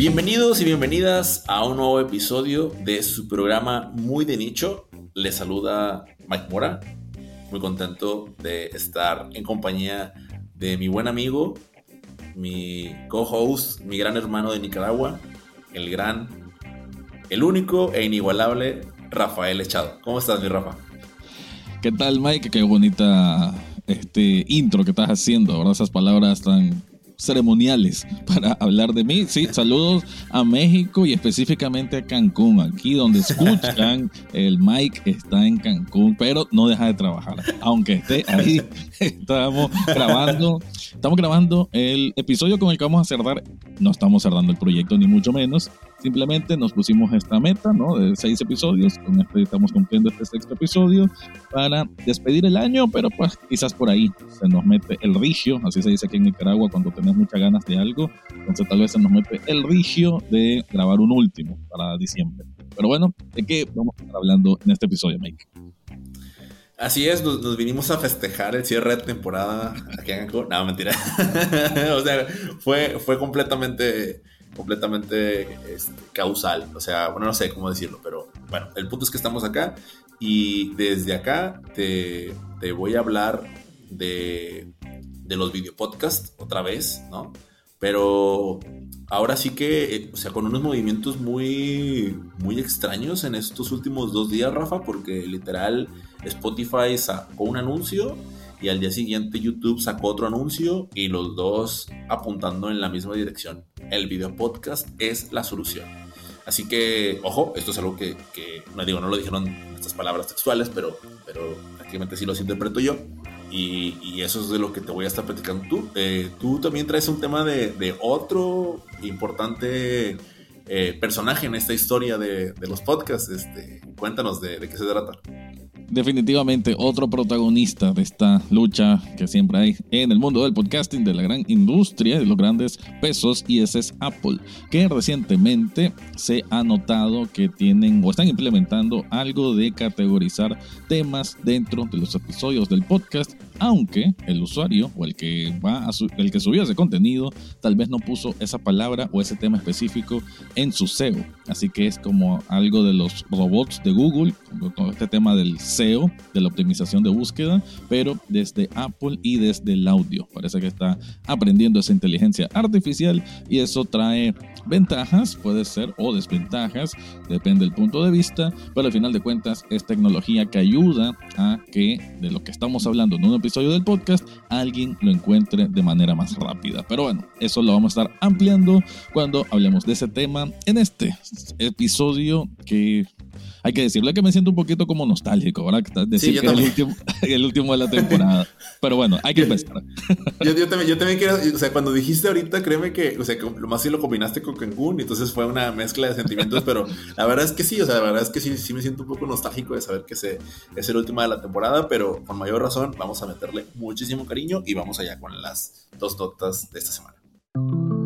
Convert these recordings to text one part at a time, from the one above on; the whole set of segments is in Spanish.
Bienvenidos y bienvenidas a un nuevo episodio de su programa Muy de Nicho. Les saluda Mike Mora. Muy contento de estar en compañía de mi buen amigo, mi co-host, mi gran hermano de Nicaragua, el gran, el único e inigualable Rafael Echado. ¿Cómo estás, mi Rafa? ¿Qué tal, Mike? Qué bonita este intro que estás haciendo, ¿verdad? Esas palabras tan ceremoniales para hablar de mí. Sí, saludos a México y específicamente a Cancún, aquí donde escuchan, el Mike está en Cancún, pero no deja de trabajar, aunque esté ahí. Estamos grabando, estamos grabando el episodio con el que vamos a cerrar. No estamos cerrando el proyecto ni mucho menos, Simplemente nos pusimos esta meta, ¿no? De seis episodios. Con este estamos cumpliendo este sexto episodio para despedir el año, pero pues quizás por ahí se nos mete el rigio, así se dice aquí en Nicaragua cuando tenemos muchas ganas de algo. Entonces tal vez se nos mete el rigio de grabar un último para diciembre. Pero bueno, ¿de qué vamos a estar hablando en este episodio, Mike? Así es, nos, vinimos a festejar el cierre de temporada aquí en Cancún. No, mentira. o sea, fue, fue completamente completamente este, causal. O sea, bueno, no sé cómo decirlo, pero bueno, el punto es que estamos acá y desde acá te, te voy a hablar de, de los videopodcasts otra vez, ¿no? Pero ahora sí que, eh, o sea, con unos movimientos muy, muy extraños en estos últimos dos días, Rafa, porque literal Spotify sacó un anuncio y al día siguiente YouTube sacó otro anuncio y los dos apuntando en la misma dirección. El video podcast es la solución. Así que, ojo, esto es algo que, no digo, no lo dijeron estas palabras textuales, pero, pero prácticamente sí los interpreto yo. Y, eso es de lo que te voy a estar platicando tú. Eh, tú también traes un tema de, otro importante eh, personaje en esta historia de, los podcasts. Este, cuéntanos de, de qué se trata definitivamente otro protagonista de esta lucha que siempre hay en el mundo del podcasting, de la gran industria, de los grandes pesos, y ese es Apple, que recientemente se ha notado que tienen o están implementando algo de categorizar temas dentro de los episodios del podcast aunque el usuario o el que va a el que subió ese contenido tal vez no puso esa palabra o ese tema específico en su SEO. Así que es como algo de los robots de Google, todo este tema del de la optimización de búsqueda, pero desde Apple y desde el audio. Parece que está aprendiendo esa inteligencia artificial y eso trae ventajas, puede ser, o desventajas, depende del punto de vista, pero al final de cuentas es tecnología que ayuda a que de lo que estamos hablando en un episodio del podcast alguien lo encuentre de manera más rápida. Pero bueno, eso lo vamos a estar ampliando cuando hablemos de ese tema en este episodio que hay que decirle que me siento un poquito como nostálgico, ¿verdad? Decir que es el último, el último, de la temporada. Pero bueno, hay que empezar. Yo, yo, también, yo también quiero, o sea, cuando dijiste ahorita, créeme que, o sea, lo más sí lo combinaste con Cancún, y entonces fue una mezcla de sentimientos, pero la verdad es que sí, o sea, la verdad es que sí, sí me siento un poco nostálgico de saber que se, es el último de la temporada, pero con mayor razón vamos a meterle muchísimo cariño y vamos allá con las dos notas de esta semana.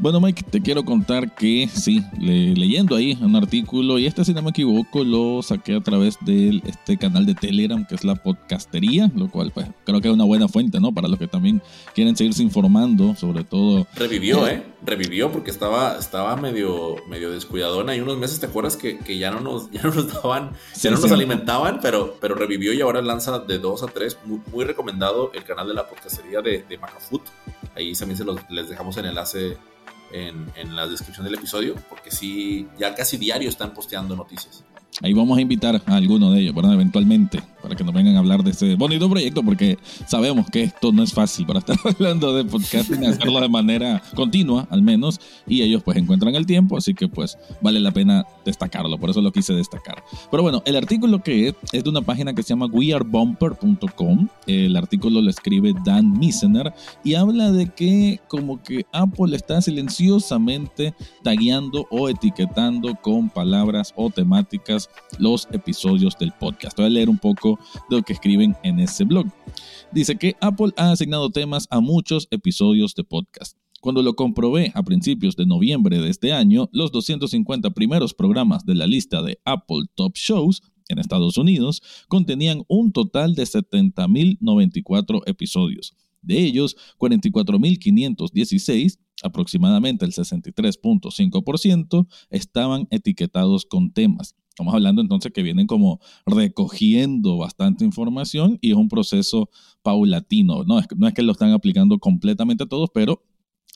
Bueno, Mike, te quiero contar que sí, leyendo ahí un artículo, y este, si no me equivoco, lo saqué a través de este canal de Telegram, que es la podcastería, lo cual pues creo que es una buena fuente, ¿no? Para los que también quieren seguirse informando, sobre todo. Revivió, ¿eh? Revivió porque estaba, estaba medio, medio descuidadona. Y unos meses, ¿te acuerdas que, ya, no nos, ya no nos daban, ya no nos alimentaban? Pero, pero revivió y ahora lanza de dos a tres. Muy, recomendado el canal de la podcastería de, de Macafoot. Ahí también se los, les dejamos el enlace en, la descripción del episodio, porque sí, ya casi diario están posteando noticias. Ahí vamos a invitar a alguno de ellos, ¿verdad? Eventualmente, para que nos vengan a hablar de este bonito proyecto, porque sabemos que esto no es fácil para estar hablando de podcasting, hacerlo de manera continua, al menos, y ellos pues encuentran el tiempo, así que pues vale la pena destacarlo, por eso lo quise destacar. Pero bueno, el artículo que es, es de una página que se llama wearebumper.com, el artículo lo escribe Dan Misener, y habla de que como que Apple está silenciosamente tagueando o etiquetando con palabras o temáticas los episodios del podcast. Voy a leer un poco de lo que escriben en ese blog. Dice que Apple ha asignado temas a muchos episodios de podcast. Cuando lo comprobé a principios de noviembre de este año, los 250 primeros programas de la lista de Apple Top Shows en Estados Unidos contenían un total de 70.094 episodios. De ellos, 44.516, aproximadamente el 63.5%, estaban etiquetados con temas. Estamos hablando entonces que vienen como recogiendo bastante información y es un proceso paulatino. No es, que lo están aplicando completamente a todos, pero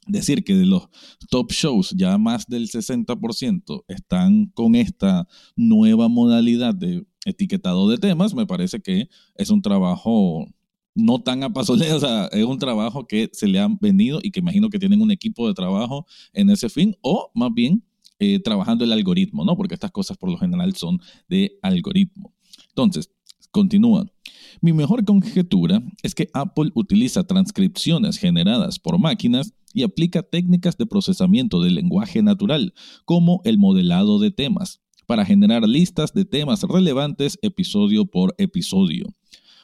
decir que de los top shows ya más del 60% están con esta nueva modalidad de etiquetado de temas, me parece que es un trabajo no tan a o sea, es un trabajo que se le han venido y que imagino que tienen un equipo de trabajo en ese fin, o más bien eh, trabajando el algoritmo, ¿no? Porque estas cosas por lo general son de algoritmo. Entonces, continúa. Mi mejor conjetura es que Apple utiliza transcripciones generadas por máquinas y aplica técnicas de procesamiento del lenguaje natural, como el modelado de temas, para generar listas de temas relevantes episodio por episodio.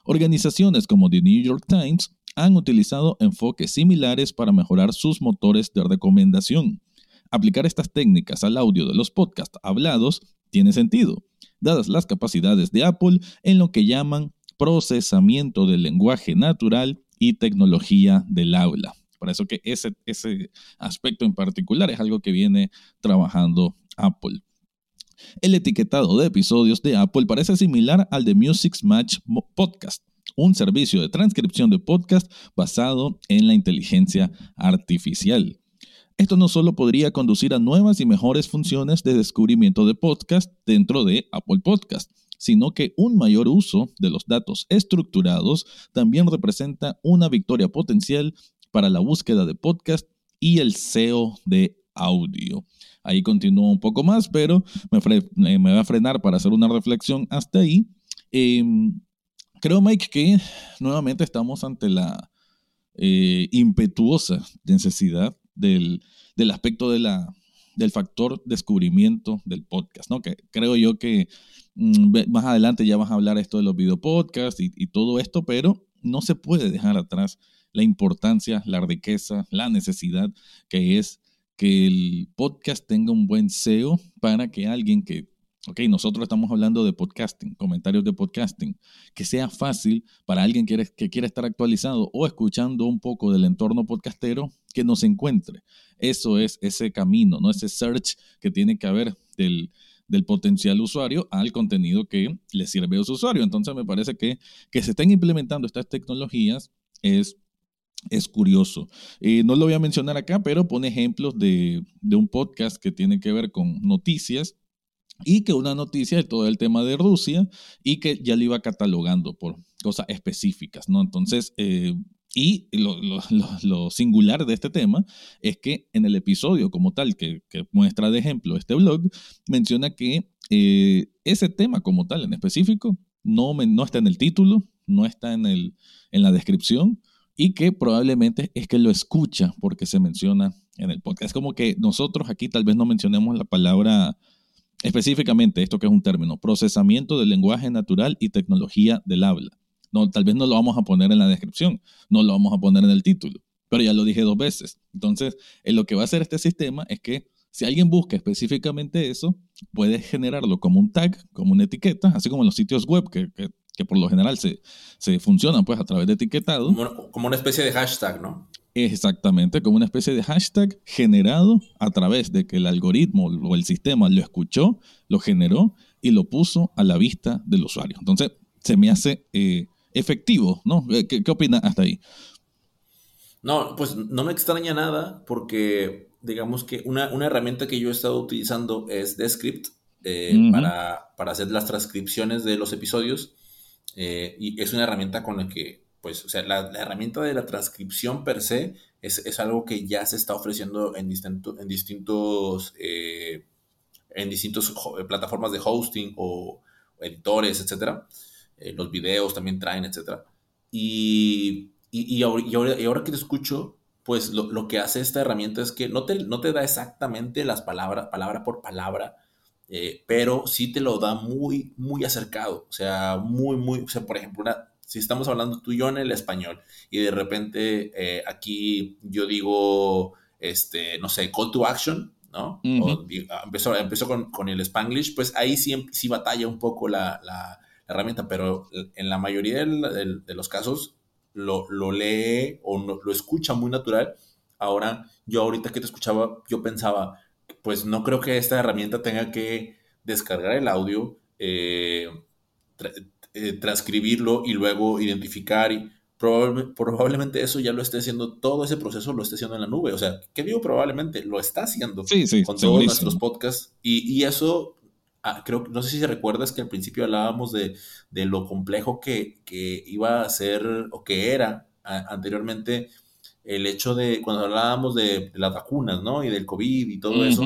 Organizaciones como The New York Times han utilizado enfoques similares para mejorar sus motores de recomendación. Aplicar estas técnicas al audio de los podcasts hablados tiene sentido, dadas las capacidades de Apple en lo que llaman procesamiento del lenguaje natural y tecnología del habla. Por eso que ese, ese aspecto en particular es algo que viene trabajando Apple. El etiquetado de episodios de Apple parece similar al de Music's Match Podcast, un servicio de transcripción de podcast basado en la inteligencia artificial. Esto no solo podría conducir a nuevas y mejores funciones de descubrimiento de podcast dentro de Apple Podcast, sino que un mayor uso de los datos estructurados también representa una victoria potencial para la búsqueda de podcast y el SEO de audio. Ahí continúo un poco más, pero me, me, voy a frenar para hacer una reflexión hasta ahí. Em, creo, Mike, que nuevamente estamos ante la eh, impetuosa necesidad del, del aspecto de la, del factor descubrimiento del podcast, ¿no? Que creo yo que mm, más adelante ya vas a hablar esto de los videopodcasts y, y todo esto, pero no se puede dejar atrás la importancia, la riqueza, la necesidad que es que el podcast tenga un buen SEO para que alguien que, ok, nosotros estamos hablando de podcasting, comentarios de podcasting, que sea fácil para alguien que, quiera estar actualizado o escuchando un poco del entorno podcastero, que nos encuentre. Eso es ese camino, ¿no? Ese search que tiene que haber del, del potencial usuario al contenido que le sirve a su usuario. Entonces me parece que que se estén implementando estas tecnologías es es curioso. Eh, no lo voy a mencionar acá, pero pone ejemplos de, un podcast que tiene que ver con noticias y que una noticia de todo el tema de Rusia y que ya lo iba catalogando por cosas específicas, ¿no? Entonces, eh, y lo, singular de este tema es que en el episodio como tal que, muestra de ejemplo este blog, menciona que eh, ese tema como tal en específico no, no está en el título, no está en, el, en la descripción, y que probablemente es que lo escucha porque se menciona en el podcast. Es como que nosotros aquí tal vez no mencionemos la palabra específicamente, esto que es un término, procesamiento del lenguaje natural y tecnología del habla. No, tal vez no lo vamos a poner en la descripción, no lo vamos a poner en el título, pero ya lo dije dos veces. Entonces, lo que va a hacer este sistema es que si alguien busca específicamente eso, puede generarlo como un tag, como una etiqueta, así como en los sitios web que, que que por lo general se, se funcionan pues a través de etiquetado. Como, una especie de hashtag, ¿no? Exactamente, como una especie de hashtag generado a través de que el algoritmo o el sistema lo escuchó, lo generó y lo puso a la vista del usuario. Entonces, se me hace eh, efectivo, ¿no? Eh, ¿Qué, ¿Qué opina hasta ahí? No, pues no me extraña nada porque digamos que una, una herramienta que yo he estado utilizando es Descript eh, para, para, hacer las transcripciones de los episodios eh, y es una herramienta con la que, pues, o sea, la, herramienta de la transcripción per se es, algo que ya se está ofreciendo en, distinto, en distintos, eh, en distintos plataformas de hosting o, editores, etcétera. Eh, los videos también traen, etcétera. Y, y, ahora, que te escucho, pues lo, que hace esta herramienta es que no te, no te da exactamente las palabras, palabra por palabra, eh, pero sí te lo da muy, muy acercado, o sea, muy, muy, o sea, por ejemplo, si estamos hablando tú y yo en el español y de repente eh, aquí yo digo, este, no sé, call to action, ¿no? Ah, empezó, empezó con, el spanglish, pues ahí sí, sí batalla un poco la, herramienta, pero en la mayoría de, los casos lo, lo lee o lo escucha muy natural. Ahora, yo ahorita que te escuchaba, yo pensaba, pues no creo que esta herramienta tenga que descargar el audio, eh, eh, transcribirlo y luego identificar y probablemente eso ya lo esté haciendo, todo ese proceso lo esté haciendo en la nube. O sea, ¿qué digo probablemente? Lo está haciendo con todos nuestros podcasts. Y, eso, ah, creo, no sé si recuerdas que al principio hablábamos de, lo complejo que, iba a ser o que era anteriormente el hecho de, cuando hablábamos de, las vacunas, ¿no? Y del COVID y todo eso.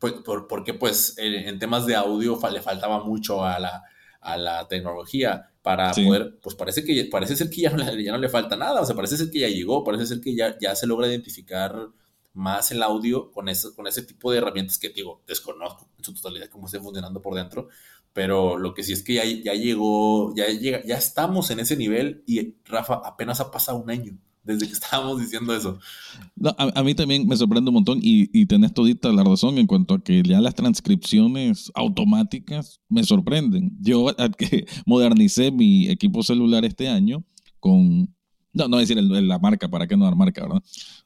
Pues, porque pues en, temas de audio le faltaba mucho a la, a la tecnología para poder, pues parece que parece ser que ya no, ya no le falta nada, o sea, parece ser que ya llegó, parece ser que ya, ya se logra identificar más el audio con ese, con ese tipo de herramientas que digo, desconozco en su totalidad cómo esté funcionando por dentro, pero lo que sí es que ya, ya llegó, ya, llega, ya estamos en ese nivel y Rafa, apenas ha pasado un año desde que estábamos diciendo eso. a, mí también me sorprende un montón y, y tenés todita la razón en cuanto a que ya las transcripciones automáticas me sorprenden. Yo que modernicé mi equipo celular este año con... No, no decir la marca, ¿para qué no dar marca, verdad?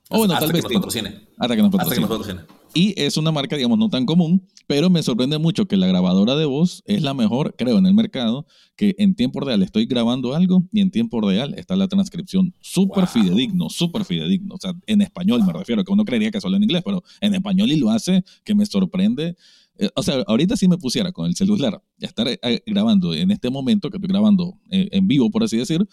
O bueno, tal vez... Hasta que nos patrocine. Hasta que nos patrocine. Y es una marca, digamos, no tan común, pero me sorprende mucho que la grabadora de voz es la mejor, creo, en el mercado, que en tiempo real estoy grabando algo y en tiempo real está la transcripción. Súper fidedigno, súper fidedigno. O sea, en español me refiero, que uno creería que solo en inglés, pero en español y lo hace, que me sorprende. Eh, o sea, ahorita si me pusiera con el celular, estar eh, grabando en este momento, que estoy grabando eh, en vivo, por así decir,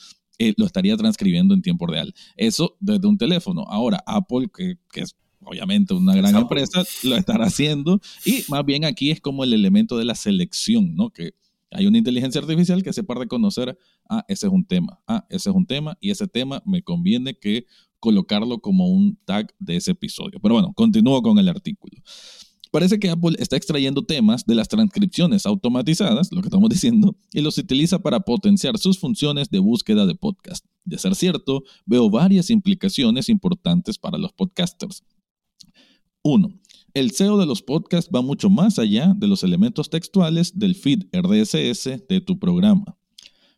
lo estaría transcribiendo en tiempo real. Eso desde un teléfono. Ahora, Apple, que, que es obviamente una gran empresa lo estará haciendo y más bien aquí es como el elemento de la selección, ¿no? Que hay una inteligencia artificial que sepa reconocer, ah, ese es un tema, ah, ese es un tema y ese tema me conviene que colocarlo como un tag de ese episodio. Pero bueno, continúo con el artículo. Parece que Apple está extrayendo temas de las transcripciones automatizadas, lo que estamos diciendo, y los utiliza para potenciar sus funciones de búsqueda de podcast. De ser cierto, veo varias implicaciones importantes para los podcasters. Uno, el SEO de los podcasts va mucho más allá de los elementos textuales del feed RSS de tu programa.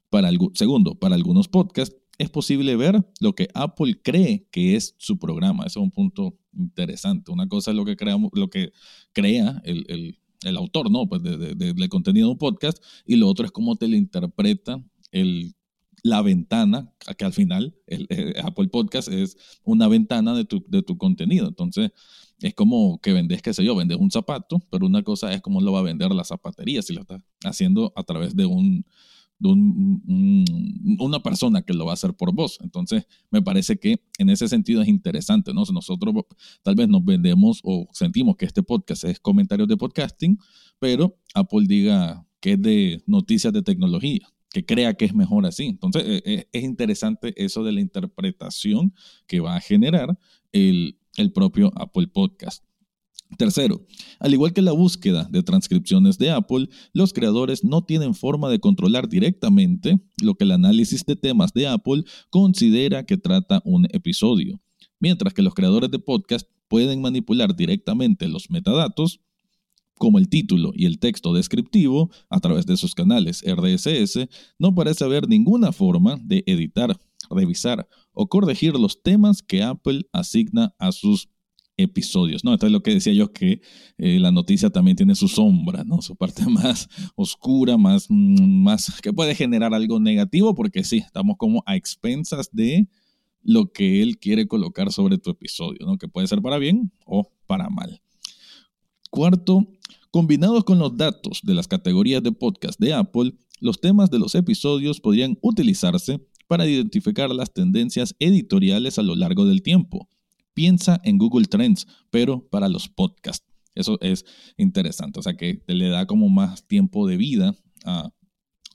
Para segundo, para algunos podcasts es posible ver lo que Apple cree que es su programa. Ese es un punto interesante. Una cosa es lo que, creamos, lo que crea el, autor ¿no? pues del contenido de un podcast y lo otro es cómo te lo interpreta la ventana, que al final eh, Apple Podcast es una ventana de tu, de tu contenido. Entonces, es como que vendes, qué sé yo, vendes un zapato, pero una cosa es cómo lo va a vender la zapatería, si lo está haciendo a través de un, una persona que lo va a hacer por vos. Entonces, me parece que en ese sentido es interesante, ¿no? Nosotros tal vez nos vendemos o sentimos que este podcast es comentarios de podcasting, pero Apple diga que es de noticias de tecnología que crea que es mejor así. Entonces, e, e, es interesante eso de la interpretación que va a generar el, el propio Apple Podcast. Tercero, al igual que la búsqueda de transcripciones de Apple, los creadores no tienen forma de controlar directamente lo que el análisis de temas de Apple considera que trata un episodio, mientras que los creadores de podcast pueden manipular directamente los metadatos, como el título y el texto descriptivo, a través de sus canales RDSS, no parece haber ninguna forma de editar, revisar o corregir los temas que Apple asigna a sus episodios, ¿no? Entonces lo que decía yo que eh, la noticia también tiene su sombra, ¿no? Su parte más oscura, más, mm, más, que puede generar algo negativo, porque sí, estamos como a expensas de lo que él quiere colocar sobre tu episodio, ¿no? Que puede ser para bien o para mal. Cuarto, combinados con los datos de las categorías de podcast de Apple, los temas de los episodios podrían utilizarse para identificar las tendencias editoriales a lo largo del tiempo. Piensa en Google Trends, pero para los podcasts. Eso es interesante, o sea que le da como más tiempo de vida a,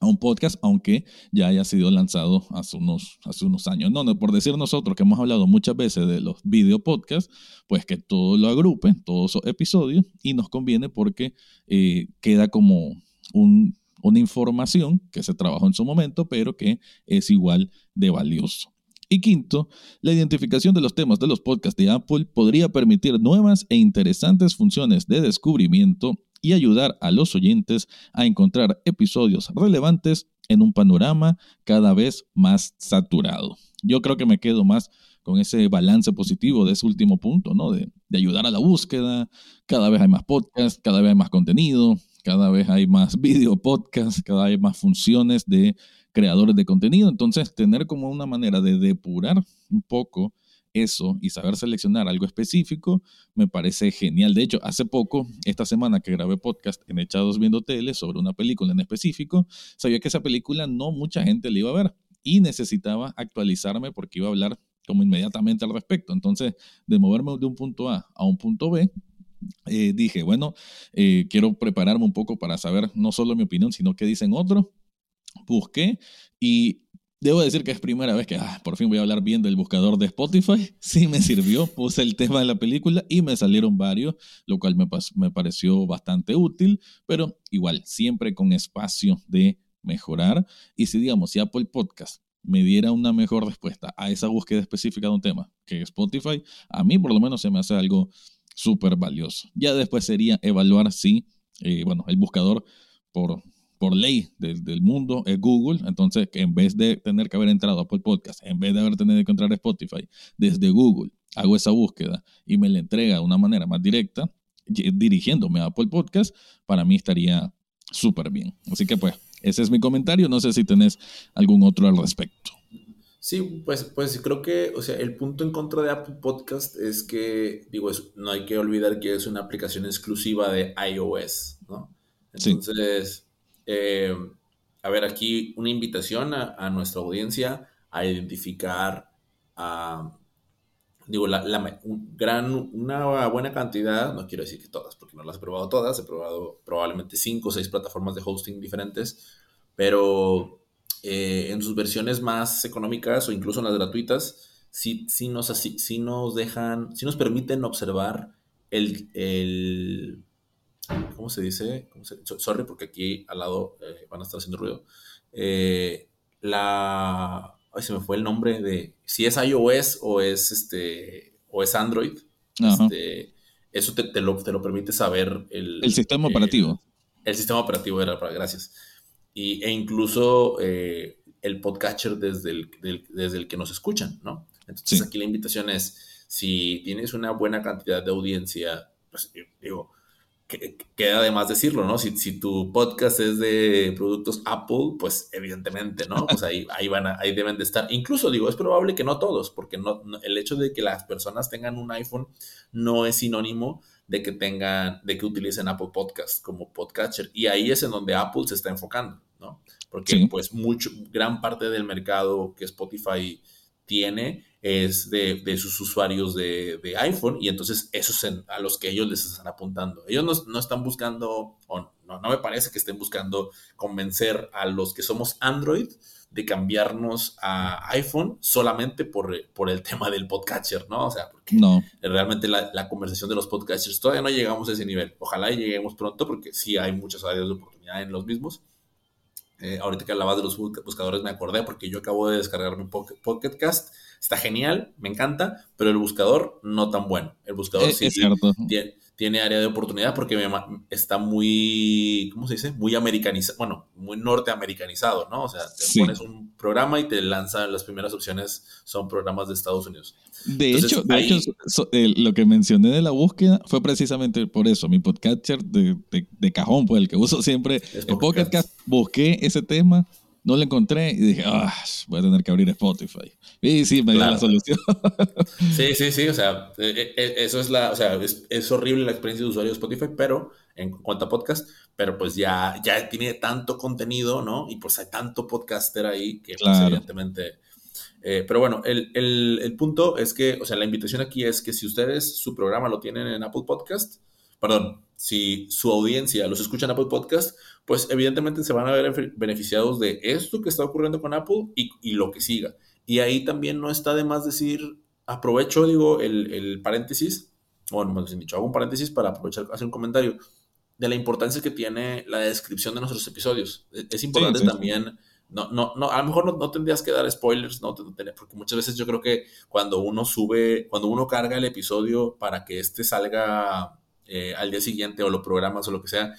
un podcast, aunque ya haya sido lanzado hace unos, años. No, no, por decir nosotros que hemos hablado muchas veces de los video podcasts, pues que todo lo agrupe, todos esos episodios, y nos conviene porque eh, queda como un una información que se trabajó en su momento, pero que es igual de valioso. Y quinto, la identificación de los temas de los podcasts de Apple podría permitir nuevas e interesantes funciones de descubrimiento y ayudar a los oyentes a encontrar episodios relevantes en un panorama cada vez más saturado. Yo creo que me quedo más con ese balance positivo de ese último punto, ¿no? De, de ayudar a la búsqueda, cada vez hay más podcasts, cada vez hay más contenido, cada vez hay más video podcasts, cada vez hay más funciones de creadores de contenido. Entonces, tener como una manera de depurar un poco eso y saber seleccionar algo específico me parece genial. De hecho, hace poco, esta semana que grabé podcast en Echados Viendo Tele sobre una película en específico, sabía que esa película no mucha gente le iba a ver y necesitaba actualizarme porque iba a hablar como inmediatamente al respecto. Entonces, de moverme de un punto A a un punto B, eh, dije, bueno, eh, quiero prepararme un poco para saber no solo mi opinión, sino qué dicen otros. Busqué y Debo decir que es primera vez que ah, por fin voy a hablar bien del buscador de Spotify. Sí me sirvió, puse el tema de la película y me salieron varios, lo cual me, me pareció bastante útil, pero igual, siempre con espacio de mejorar. Y si digamos, si Apple Podcast me diera una mejor respuesta a esa búsqueda específica de un tema que Spotify, a mí por lo menos se me hace algo súper valioso. Ya después sería evaluar si, eh, bueno, el buscador por por ley del, mundo es Google. Entonces, en vez de tener que haber entrado a Apple Podcast, en vez de haber tenido que encontrar Spotify desde Google, hago esa búsqueda y me la entrega de una manera más directa, dirigiéndome a Apple Podcast, para mí estaría súper bien. Así que pues, ese es mi comentario. No sé si tenés algún otro al respecto. Sí, pues, pues creo que, o sea, el punto en contra de Apple Podcast es que, digo, no hay que olvidar que es una aplicación exclusiva de iOS, ¿no? Entonces, eh, a ver, aquí una invitación a, nuestra audiencia a identificar a, digo, la, gran, una buena cantidad, no quiero decir que todas, porque no las he probado todas, he probado probablemente cinco o seis plataformas de hosting diferentes, pero eh, en sus versiones más económicas o incluso en las gratuitas, sí, sí, nos, sí nos dejan, sí nos permiten observar el, el ¿cómo se dice? sorry, porque aquí al lado eh, van a estar haciendo ruido. Eh, la. Ay, se me fue el nombre de. Si es iOS o es este. o es Android. Este, eso te, lo, te, lo, permite saber el. El sistema operativo. El, sistema operativo era para. Gracias. Y, e incluso eh, el podcatcher desde el, desde el que nos escuchan, ¿no? Entonces aquí la invitación es. Si tienes una buena cantidad de audiencia, pues digo, queda además decirlo, ¿no? Si, si, tu podcast es de productos Apple, pues evidentemente, ¿no? Pues ahí, ahí, van ahí deben de estar. Incluso digo, es probable que no todos, porque no, el hecho de que las personas tengan un iPhone no es sinónimo de que tengan, de que utilicen Apple Podcast como podcatcher. Y ahí es en donde Apple se está enfocando, ¿no? Porque pues mucho, gran parte del mercado que Spotify tiene es de, sus usuarios de, iPhone y entonces esos es a los que ellos les están apuntando. Ellos no, están buscando, o no, no me parece que estén buscando convencer a los que somos Android de cambiarnos a iPhone solamente por, por el tema del podcatcher, ¿no? O sea, porque no. realmente la, conversación de los podcatchers todavía no llegamos a ese nivel. Ojalá lleguemos pronto porque sí hay muchas áreas de oportunidad en los mismos. Eh, ahorita que hablabas de los buscadores me acordé porque yo acabo de descargar mi Pocket Cast está genial, me encanta, pero el buscador no tan bueno. El buscador sí, tiene, área de oportunidad porque está muy, ¿cómo se dice? Muy americanizado, bueno, muy norteamericanizado, ¿no? O sea, te pones un programa y te lanzan las primeras opciones, son programas de Estados Unidos. De hecho, lo que mencioné de la búsqueda fue precisamente por eso. Mi podcatcher de, de, cajón, pues el que uso siempre, el podcast, busqué ese tema no lo encontré y dije, ah, voy a tener que abrir Spotify. Y sí, me dio la solución. Sí, sí, sí, o sea, e, e, e, eso es la, o sea, es, horrible la experiencia de usuario de Spotify, pero en cuanto a podcast, pero pues ya, ya tiene tanto contenido, ¿no? Y pues hay tanto podcaster ahí que pues, evidentemente... Eh, pero bueno, el, el, punto es que, o sea, la invitación aquí es que si ustedes su programa lo tienen en Apple Podcast, perdón, si su audiencia los escucha en Apple Podcast, pues evidentemente se van a ver beneficiados de esto que está ocurriendo con Apple y, lo que siga. Y ahí también no está de más decir, aprovecho, digo, el, paréntesis, bueno, más bien dicho, hago un paréntesis para aprovechar, hacer un comentario de la importancia que tiene la descripción de nuestros episodios. E, es, importante también, no, no, no, a lo mejor no, tendrías que dar spoilers, no, porque muchas veces yo creo que cuando uno sube, cuando uno carga el episodio para que este salga eh, al día siguiente o lo programas o lo que sea,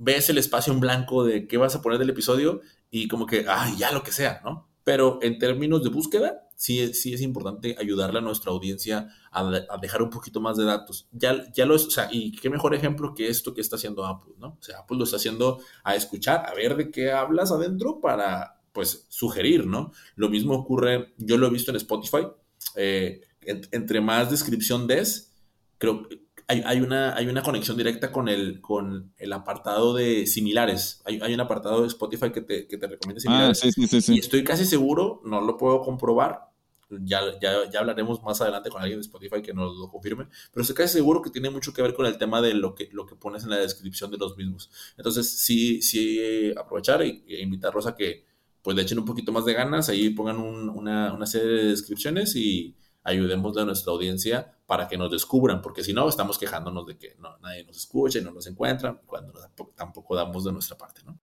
ves el espacio en blanco de qué vas a poner del episodio y como que, ay, ya lo que sea, ¿no? Pero en términos de búsqueda, sí, sí es importante ayudarle a nuestra audiencia a, dejar un poquito más de datos. Ya, ya lo es, o sea, y qué mejor ejemplo que esto que está haciendo Apple, ¿no? O sea, Apple lo está haciendo a escuchar, a ver de qué hablas adentro para, pues, sugerir, ¿no? Lo mismo ocurre, yo lo he visto en Spotify, eh, entre más descripción des, creo que hay, una, hay una conexión directa con el, con el apartado de similares. Hay, un apartado de Spotify que te, que te recomienda ah, similares. Y estoy casi seguro, no lo puedo comprobar, ya, ya, ya, hablaremos más adelante con alguien de Spotify que nos lo confirme, pero estoy casi seguro que tiene mucho que ver con el tema de lo que, lo que pones en la descripción de los mismos. Entonces, sí, sí aprovechar e, e invitarlos a que pues le echen un poquito más de ganas, ahí pongan una, una serie de descripciones y ayudemos a nuestra audiencia para que nos descubran, porque si no, estamos quejándonos de que no, nadie nos escucha y no nos encuentra, cuando tampoco, damos de nuestra parte, ¿no?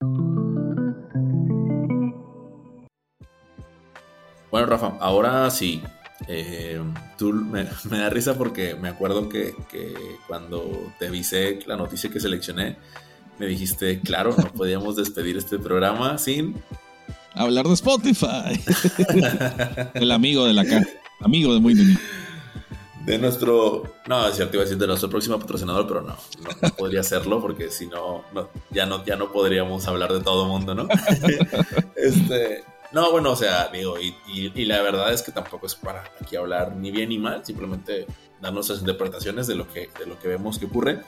Bueno, Rafa, ahora sí. Eh, tú me, da risa porque me acuerdo que, que, cuando te avisé la noticia que seleccioné, me dijiste, claro, no podíamos despedir este programa sin hablar de Spotify. El amigo de la cara. Amigo de muy de De nuestro. No, es cierto, iba a decir de nuestro próximo patrocinador, pero no, no, podría serlo porque si no, ya no, ya no podríamos hablar de todo mundo, ¿no? este. No, bueno, o sea, digo, y, la verdad es que tampoco es para aquí hablar ni bien ni mal, simplemente dar nuestras interpretaciones de lo que, de lo que vemos que ocurre.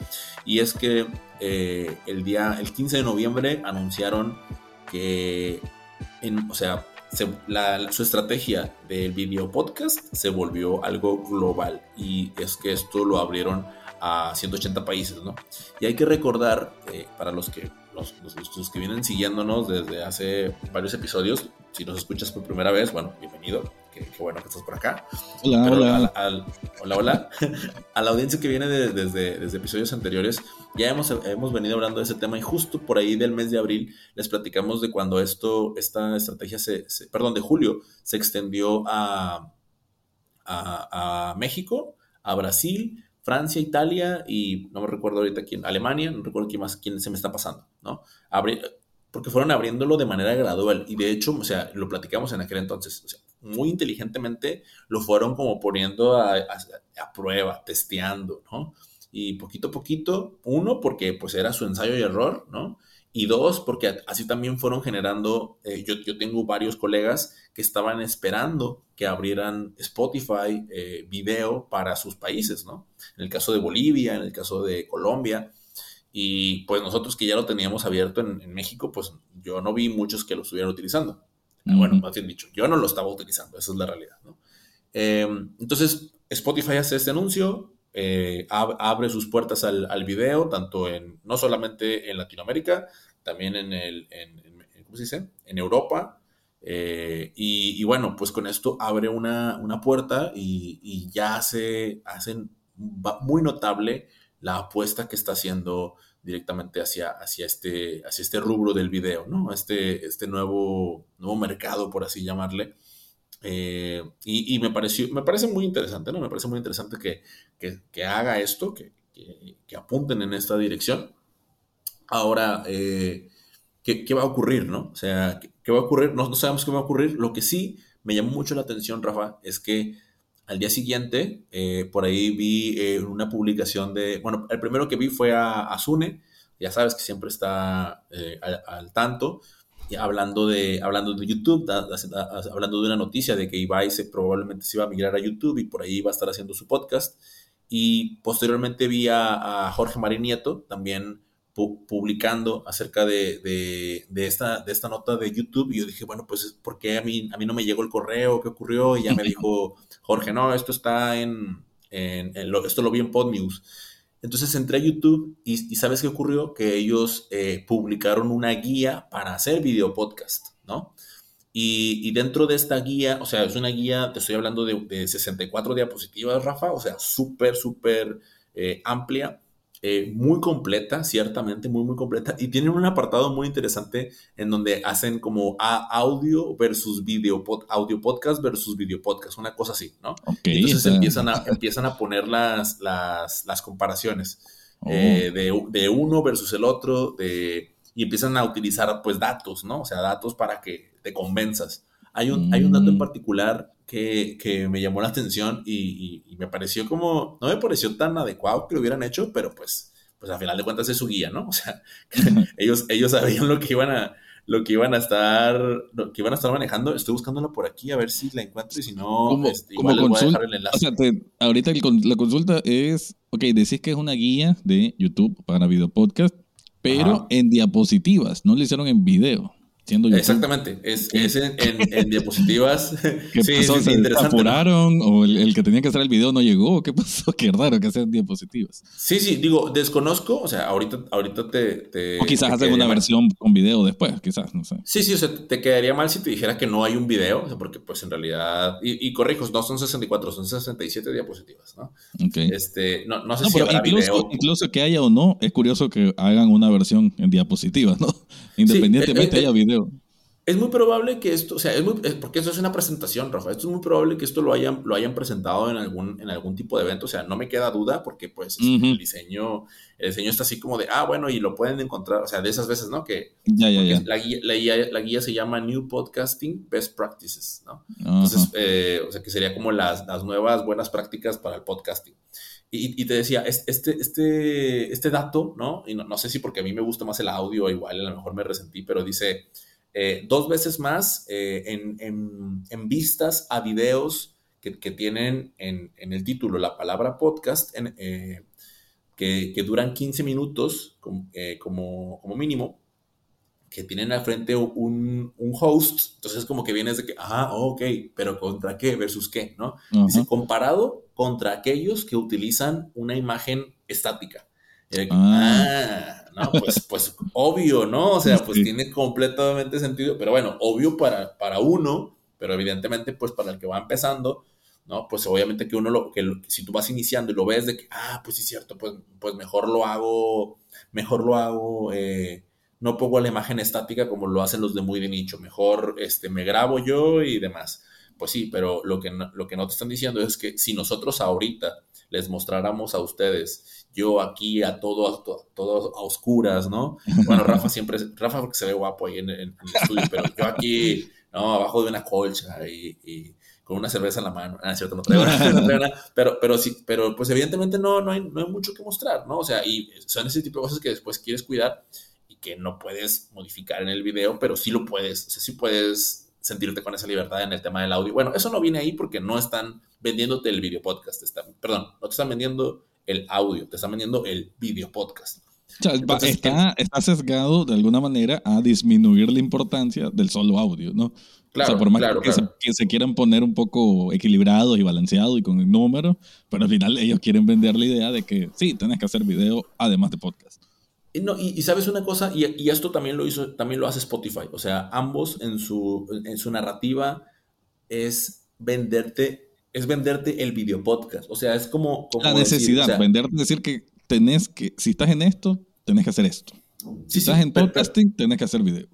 Y es que eh, el día, el 15 de noviembre anunciaron que, en, o sea, su estrategia del video podcast se volvió algo global y es que esto lo abrieron a 180 países, ¿no? Y hay que recordar, eh, para los que, los, los, que vienen siguiéndonos desde hace varios episodios, si nos escuchas por primera vez, bueno, bienvenido qué, bueno que estás por acá. Hola, hola. hola, hola. a la audiencia que viene desde, desde episodios anteriores, ya hemos, hemos venido hablando de ese tema y justo por ahí del mes de abril les platicamos de cuando esto, esta estrategia se, perdón, de julio, se extendió a, a, México, a Brasil, Francia, Italia y no me recuerdo ahorita quién, Alemania, no recuerdo quién más, quién se me está pasando, ¿no? porque fueron abriéndolo de manera gradual y de hecho, o sea, lo platicamos en aquel entonces, o sea, muy inteligentemente lo fueron como poniendo a, prueba, testeando, ¿no? Y poquito a poquito, uno, porque pues era su ensayo y error, ¿no? Y dos, porque así también fueron generando, eh, yo, yo, tengo varios colegas que estaban esperando que abrieran Spotify eh, video para sus países, ¿no? En el caso de Bolivia, en el caso de Colombia, y pues nosotros que ya lo teníamos abierto en México, pues yo no vi muchos que lo estuvieran utilizando. Bueno, más bien dicho, yo no lo estaba utilizando, esa es la realidad. ¿no? Em, entonces, Spotify hace este anuncio, eh, abre sus puertas al, al, video, tanto en, no solamente en Latinoamérica, también en el, en, ¿cómo se dice? En Europa. Eh, y, y, bueno, pues con esto abre una, una puerta y, y, ya se hacen muy notable la apuesta que está haciendo directamente hacia, hacia, este, hacia este rubro del video, ¿no? Este, este nuevo, nuevo mercado, por así llamarle. Eh, y, me, pareció, me parece muy interesante, ¿no? Me parece muy interesante que, que, haga esto, que, que, apunten en esta dirección. Ahora, eh, ¿qué, ¿qué, va a ocurrir, no? O sea, ¿qué, va a ocurrir? No, no sabemos qué va a ocurrir. Lo que sí me llamó mucho la atención, Rafa, es que al día siguiente, eh, por ahí vi eh, una publicación de, bueno, el primero que vi fue a, a ya sabes que siempre está eh, al, tanto, hablando, de, hablando de YouTube, hablando de una noticia de que Ibai se, probablemente se iba a migrar a YouTube y por ahí iba a estar haciendo su podcast. Y posteriormente vi a, a Jorge Marín Nieto publicando acerca de, de, esta, de esta nota de YouTube y yo dije, bueno, pues ¿por qué a mí, a mí no me llegó el correo? ¿Qué ocurrió? Y ya me dijo Jorge, no, esto está en, en, esto lo vi en PodNews. Entonces entré a YouTube y, ¿sabes qué ocurrió? Que ellos eh, publicaron una guía para hacer video podcast, ¿no? Y, y, dentro de esta guía, o sea, es una guía, te estoy hablando de, de 64 diapositivas, Rafa, o sea, súper, súper eh, amplia eh, muy completa, ciertamente, muy, muy completa. Y tienen un apartado muy interesante en donde hacen como audio versus video, audio podcast versus video podcast, una cosa así, ¿no? Entonces empiezan, a, empiezan a poner las, las, las comparaciones oh. eh, de, de, uno versus el otro, de, y empiezan a utilizar pues datos, ¿no? O sea, datos para que te convenzas. Hay un, hay un dato en mm. particular que, que, me llamó la atención y, y, me pareció como, no me pareció tan adecuado que lo hubieran hecho, pero pues, pues al final de cuentas es su guía, ¿no? O sea, ellos, ellos sabían lo que iban a, lo que iban a estar, lo que iban a estar manejando. Estoy buscándola por aquí a ver si la encuentro y si no, como, este, igual les voy a dejar el enlace. O sea, ahorita la consulta es, ok, decís que es una guía de YouTube para video podcast, pero en diapositivas, no lo hicieron en video. Exactamente, es, es en, en, diapositivas. ¿Qué sí, pasó? ¿Se apuraron o el, que tenía que hacer el video no llegó? ¿Qué pasó? Qué raro que sean diapositivas. Sí, sí, digo, desconozco, o sea, ahorita, ahorita te... o quizás hacen una versión con video después, quizás, no sé. Sí, sí, o sea, te quedaría mal si te dijera que no hay un video, o sea, porque pues en realidad, y, y corrijos, no son 64, son 67 diapositivas, ¿no? Este, no, no sé si habrá incluso, video. Incluso que haya o no, es curioso que hagan una versión en diapositivas, ¿no? Independientemente sí, haya video. Es muy probable que esto, o sea, es muy, porque eso es una presentación, Rafa. Esto es muy probable que esto lo hayan, lo hayan presentado en algún, en algún tipo de evento. O sea, no me queda duda porque pues el diseño, el diseño está así como de, ah, bueno, y lo pueden encontrar, o sea, de esas veces, ¿no? Que ya, ya, ya. La, guía, la, guía, la, guía, se llama New Podcasting Best Practices, ¿no? Entonces, eh, o sea, que sería como las, las nuevas buenas prácticas para el podcasting. Y, y, te decía, este, este, este dato, ¿no? Y no, no, sé si porque a mí me gusta más el audio, igual a lo mejor me resentí, pero dice, eh, dos veces más eh, en, en, en, vistas a videos que, que tienen en, en, el título la palabra podcast, eh, que, que, duran 15 minutos como, como, como, mínimo, que tienen al frente un, un, host, entonces como que vienes de que, ah, ok, pero ¿contra qué? Versus qué, ¿no? Uh -huh. Dice, comparado contra aquellos que utilizan una imagen estática. Ah, ah no, pues, pues obvio, ¿no? O sea, pues sí. tiene completamente sentido, pero bueno, obvio para, para uno, pero evidentemente, pues para el que va empezando, ¿no? Pues obviamente que uno lo, que lo, si tú vas iniciando y lo ves de que, ah, pues sí es cierto, pues, pues mejor lo hago, mejor lo hago, eh, no pongo la imagen estática como lo hacen los de muy de nicho, mejor este, me grabo yo y demás. Pues sí, pero lo que, no, lo que no te están diciendo es que si nosotros ahorita les mostráramos a ustedes, yo aquí a todo, a todo a oscuras, ¿no? Bueno, Rafa siempre, Rafa porque se ve guapo ahí en, en, en el estudio, pero yo aquí, ¿no? Abajo de una colcha y, y con una cerveza en la mano. Ah, cierto, no traigo, no traigo nada. Pero, pero sí, pero pues evidentemente no, no, hay, no hay mucho que mostrar, ¿no? O sea, y son ese tipo de cosas que después quieres cuidar y que no puedes modificar en el video, pero sí lo puedes, o sea, sí puedes sentirte con esa libertad en el tema del audio. Bueno, eso no viene ahí porque no están vendiéndote el video podcast, están, perdón, no te están vendiendo el audio, te están vendiendo el video podcast. O sea, Entonces, está, está, sesgado de alguna manera a disminuir la importancia del solo audio, ¿no? Claro, o sea, por más claro, que, claro. Se, que, Se, quieran poner un poco equilibrados y balanceados y con el número, pero al final ellos quieren vender la idea de que sí, tienes que hacer video además de podcast. Y, no, y, y, sabes una cosa, y, y, esto también lo hizo, también lo hace Spotify. O sea, ambos en su, en su narrativa es venderte, es venderte el video podcast. O sea, es como, como la necesidad, decir, o sea, venderte, decir que tenés que, si estás en esto, tenés que hacer esto. Si sí, estás sí, en podcasting, pero, tenés que hacer video.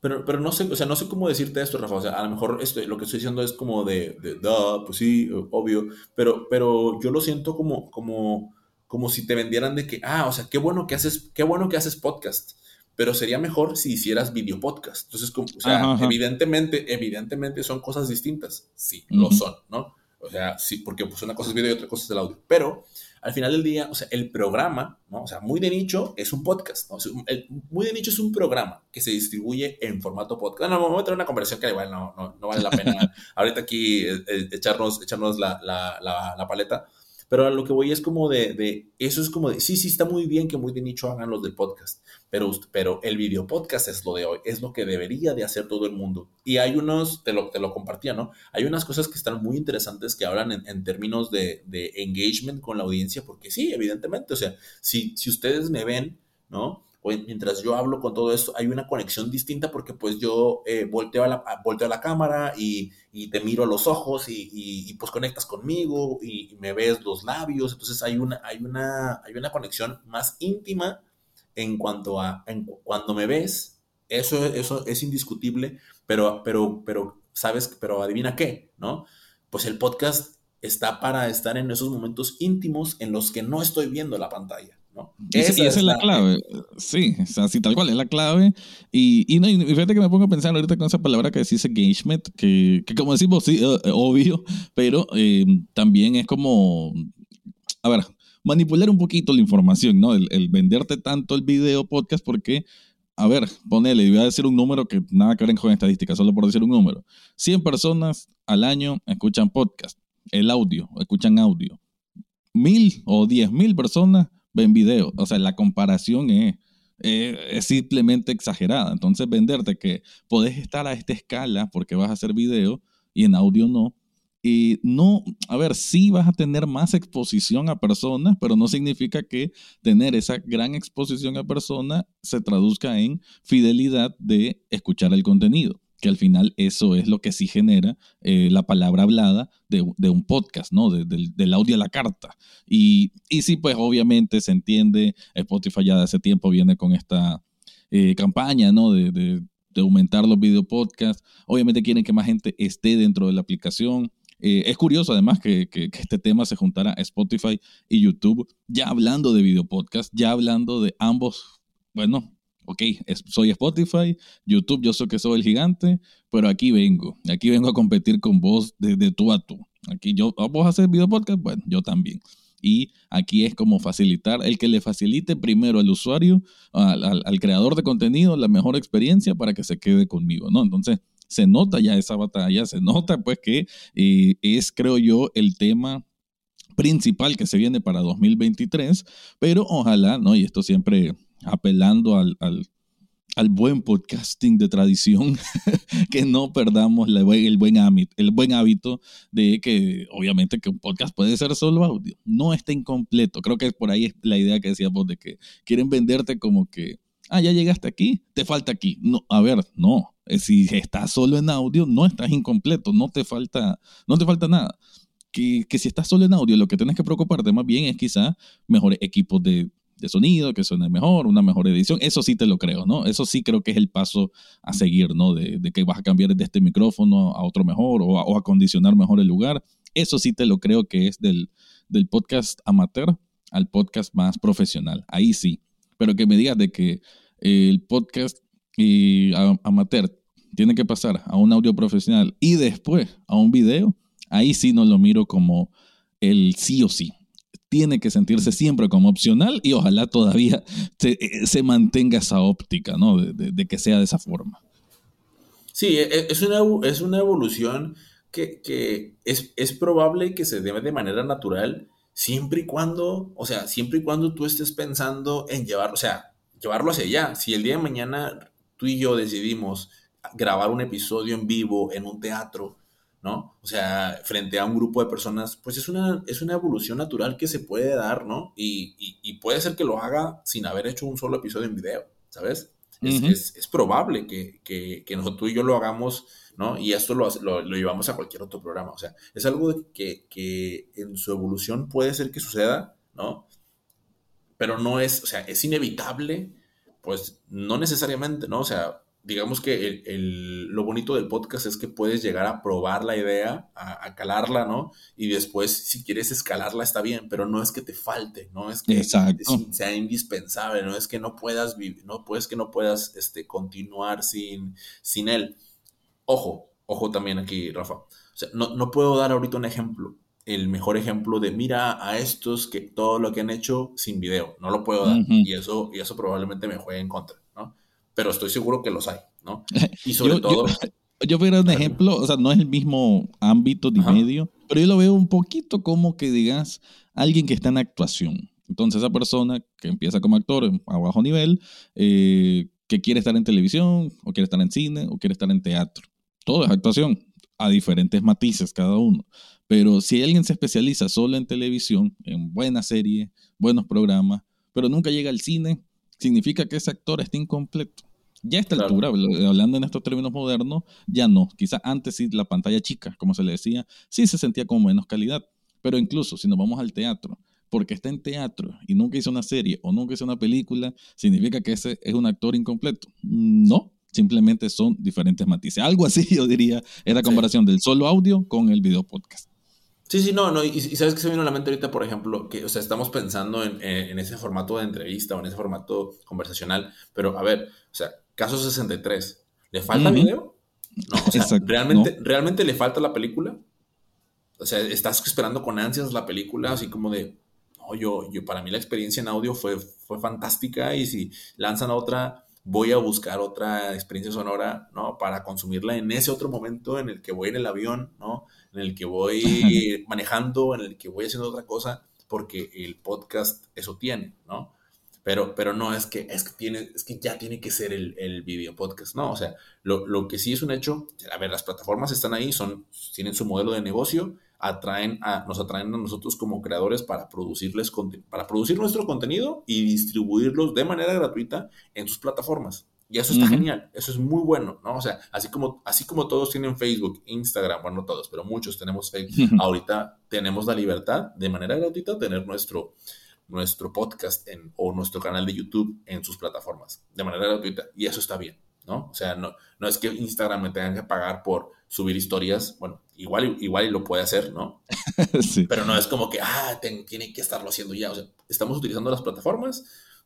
Pero, pero no sé, o sea, no sé cómo decirte esto, Rafa. O sea, a lo mejor esto, lo que estoy diciendo es como de, de, de pues sí, obvio. Pero, pero yo lo siento como, como, como si te vendieran de que, ah, o sea, qué bueno que haces, qué bueno que haces podcast, pero sería mejor si hicieras video podcast. Entonces, como, o sea, ajá, ajá. evidentemente, evidentemente son cosas distintas. Sí, uh -huh. lo son, ¿no? O sea, sí, porque pues una cosa es video y otra cosa es el audio. Pero al final del día, o sea, el programa, ¿no? O sea, muy de nicho es un podcast, ¿no? El, muy de nicho es un programa que se distribuye en formato podcast. No, no, vamos a tener una conversación que igual no, no, no vale la pena ahorita aquí eh, eh, echarnos, echarnos la, la, la, la paleta. Pero a lo que voy es como de, de, eso es como de, sí, sí, está muy bien que muy de nicho hagan los del podcast, pero, pero el video podcast es lo de hoy, es lo que debería de hacer todo el mundo. Y hay unos, te lo, te lo compartía, ¿no? Hay unas cosas que están muy interesantes que hablan en, términos de, de, engagement con la audiencia, porque sí, evidentemente, o sea, si, si ustedes me ven, ¿no? mientras yo hablo con todo esto, hay una conexión distinta porque pues yo eh, volteo, a la, volteo a la cámara y, y te miro a los ojos y, y, y pues conectas conmigo y, me ves los labios, entonces hay una, hay una, hay una conexión más íntima en cuanto a en, cuando me ves, eso, eso es indiscutible, pero, pero, pero, ¿sabes? Pero adivina qué, ¿no? Pues el podcast está para estar en esos momentos íntimos en los que no estoy viendo la pantalla. Y esa, es la, clave. Sí, así tal cual, es la clave. Y, y, no, y fíjate que me pongo a pensar ahorita con esa palabra que dice engagement, que, que como decimos, sí, eh, obvio, pero eh, también es como, a ver, manipular un poquito la información, ¿no? El, venderte tanto el video podcast porque, a ver, ponele, voy a decir un número que nada que ver con estadística, solo por decir un número. 100 personas al año escuchan podcast, el audio, escuchan audio. Mil o diez mil personas ven video. O sea, la comparación es, es, simplemente exagerada. Entonces, venderte que podés estar a esta escala porque vas a hacer video y en audio no. No, a ver, sí vas a tener más exposición a personas, pero no significa que tener esa gran exposición a personas se traduzca en fidelidad de escuchar el contenido que al final eso es lo que sí genera eh, la palabra hablada de, un podcast, ¿no? del audio a la carta. Y, y, sí, pues obviamente se entiende, Spotify ya de hace tiempo viene con esta eh, campaña, ¿no? De, aumentar los video podcasts. Obviamente quieren que más gente esté dentro de la aplicación. Eh, es curioso además que, este tema se juntara a Spotify y YouTube, ya hablando de video podcast, ya hablando de ambos, bueno, ok, soy Spotify, YouTube, yo sé que soy el gigante, pero aquí vengo, aquí vengo a competir con vos de, tú a tú. Aquí yo, ah, vos hacer video podcast, bueno, yo también. Y aquí es como facilitar, el que le facilite primero al usuario, al, creador de contenido, la mejor experiencia para que se quede conmigo, ¿no? Entonces, se nota ya esa batalla, se nota pues que eh, es, creo yo, el tema principal que se viene para 2023, pero ojalá, ¿no? Y esto siempre apelando al, al, buen podcasting de tradición, que no perdamos el, buen hábito, el buen hábito de que obviamente que un podcast puede ser solo audio, no está incompleto. Creo que por ahí es la idea que decíamos de que quieren venderte como que, ah, ya llegaste aquí, te falta aquí. No, a ver, no. Si estás solo en audio, no estás incompleto, no te falta, no te falta nada. Que, que, si estás solo en audio, lo que tienes que preocuparte más bien es quizá mejores equipos de, de sonido, que suene mejor, una mejor edición. Eso sí te lo creo, ¿no? Eso sí creo que es el paso a seguir, ¿no? De, que vas a cambiar de este micrófono a otro mejor o a, acondicionar mejor el lugar. Eso sí te lo creo que es del, del podcast amateur al podcast más profesional. Ahí sí. Pero que me digas de que el podcast amateur tiene que pasar a un audio profesional y después a un video, ahí sí no lo miro como el sí o sí tiene que sentirse siempre como opcional y ojalá todavía eh, se, mantenga esa óptica, ¿no? De, que sea de esa forma. Sí, e, e, es una, es una evolución que, es, es, probable que se dé de manera natural siempre y cuando, o sea, siempre y cuando tú estés pensando en llevarlo, o sea, llevarlo hacia allá. Si el día de mañana tú y yo decidimos grabar un episodio en vivo en un teatro, ¿no? O sea, frente a un grupo de personas, pues es una, es una evolución natural que se puede dar, ¿no? Y, puede ser que lo haga sin haber hecho un solo episodio en video, ¿sabes? es, probable que, que, tú y yo lo hagamos, ¿no? Y esto lo, lo, llevamos a cualquier otro programa. O sea, es algo que, que en su evolución puede ser que suceda, ¿no? Pero no es, o sea, es inevitable, pues no necesariamente, ¿no? O sea, digamos que el, lo bonito del podcast es que puedes llegar a probar la idea, a, calarla, ¿no? Y después, si quieres escalarla, está bien, pero no es que te falte, no es que sea indispensable, no es que no puedas vivir, no puedes que no puedas este, continuar sin, sin él. Ojo, ojo también aquí, Rafa. O sea, no, no puedo dar ahorita un ejemplo, el mejor ejemplo de mira a estos que todo lo que han hecho sin video. No lo puedo dar. y, eso, y eso probablemente me juegue en contra pero estoy seguro que los hay, ¿no? Y sobre todo... Yo, veo un ejemplo, o sea, no es el mismo ámbito ni medio, pero yo lo veo un poquito como que digas alguien que está en actuación. Entonces, esa persona que empieza como actor a bajo nivel, eh, que quiere estar en televisión, o quiere estar en cine, o quiere estar en teatro. Todo es actuación, a diferentes matices cada uno. Pero si alguien se especializa solo en televisión, en buenas series, buenos programas, pero nunca llega al cine, significa que ese actor está incompleto. Ya a esta altura, hablando en estos términos modernos, ya no. Quizás antes sí la pantalla chica, como se le decía, sí se sentía con menos calidad. Pero incluso si nos vamos al teatro, porque está en teatro y nunca hizo una serie o nunca hizo una película, significa que ese es un actor incompleto. No, simplemente son diferentes matices. Algo así yo diría es la comparación del solo audio con el video podcast. Sí, sí, no, no, y, sabes que se me vino a la mente ahorita, por ejemplo, que, o sea, estamos pensando en, ese formato de entrevista o en ese formato conversacional, pero a ver, o sea, caso 63, ¿le falta video? No, o sea, ¿realmente, ¿realmente le falta la película? O sea, estás esperando con ansias la película, así como de, no, yo, yo, para mí la experiencia en audio fue, fue fantástica y si lanzan otra, voy a buscar otra experiencia sonora, ¿no? Para consumirla en ese otro momento en el que voy en el avión, ¿no? En el que voy manejando, en el que voy haciendo otra cosa, porque el podcast eso tiene, ¿no? Pero, pero no es que, es que, tiene, es que ya tiene que ser el, el video podcast, ¿no? O sea, lo, lo, que sí es un hecho, a ver, las plataformas están ahí, son, tienen su modelo de negocio, atraen a, nos atraen a nosotros como creadores para producirles para producir nuestro contenido y distribuirlos de manera gratuita en sus plataformas. Y eso está genial, eso es muy bueno, ¿no? O sea, así como, así como todos tienen Facebook, Instagram, bueno, no todos, pero muchos tenemos Facebook, ahorita tenemos la libertad de manera gratuita tener nuestro, nuestro podcast en, o nuestro canal de YouTube en sus plataformas, de manera gratuita. Y eso está bien, ¿no? O sea, no, no es que Instagram me tengan que pagar por subir historias, bueno, igual, igual lo puede hacer, ¿no? sí. Pero no es como que, ah, tiene que estarlo haciendo ya. O sea, estamos utilizando las plataformas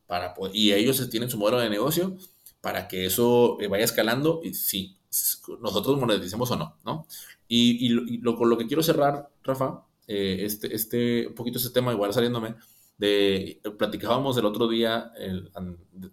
para y ellos tienen su modelo de negocio para que eso eh, vaya escalando y si nosotros moneticemos o no, ¿no? Y, lo, con lo que quiero cerrar, Rafa, eh, este, este, un poquito ese tema, igual saliéndome, de, platicábamos el otro día,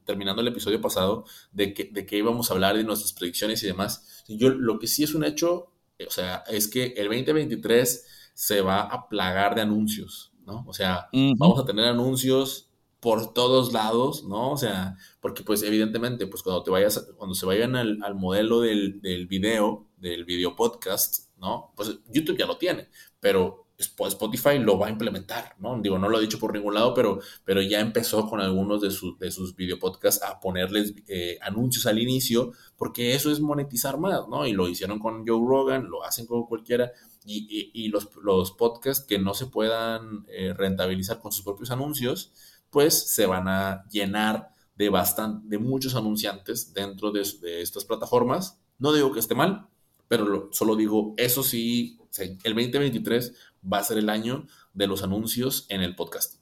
terminando el episodio pasado, de que, de que íbamos a hablar de nuestras predicciones y demás. Yo, lo que sí es un hecho, eh, o sea, es que el 2023 se va a plagar de anuncios, ¿no? O sea, vamos a tener anuncios por todos lados, ¿no? O sea, porque pues evidentemente, pues cuando te vayas, cuando se vayan al, modelo del, del, video, del video podcast, ¿no? Pues YouTube ya lo tiene, pero Spotify lo va a implementar, ¿no? Digo, no lo he dicho por ningún lado, pero, pero ya empezó con algunos de, de sus video podcasts a ponerles eh, anuncios al inicio, porque eso es monetizar más, ¿no? Y lo hicieron con Joe Rogan, lo hacen con cualquiera, y, y, los, los, podcasts que no se puedan eh, rentabilizar con sus propios anuncios, pues se van a llenar de, bastante, de muchos anunciantes dentro de, estas plataformas. No digo que esté mal, pero solo digo, eso sí, el 2023 va a ser el año de los anuncios en el podcast.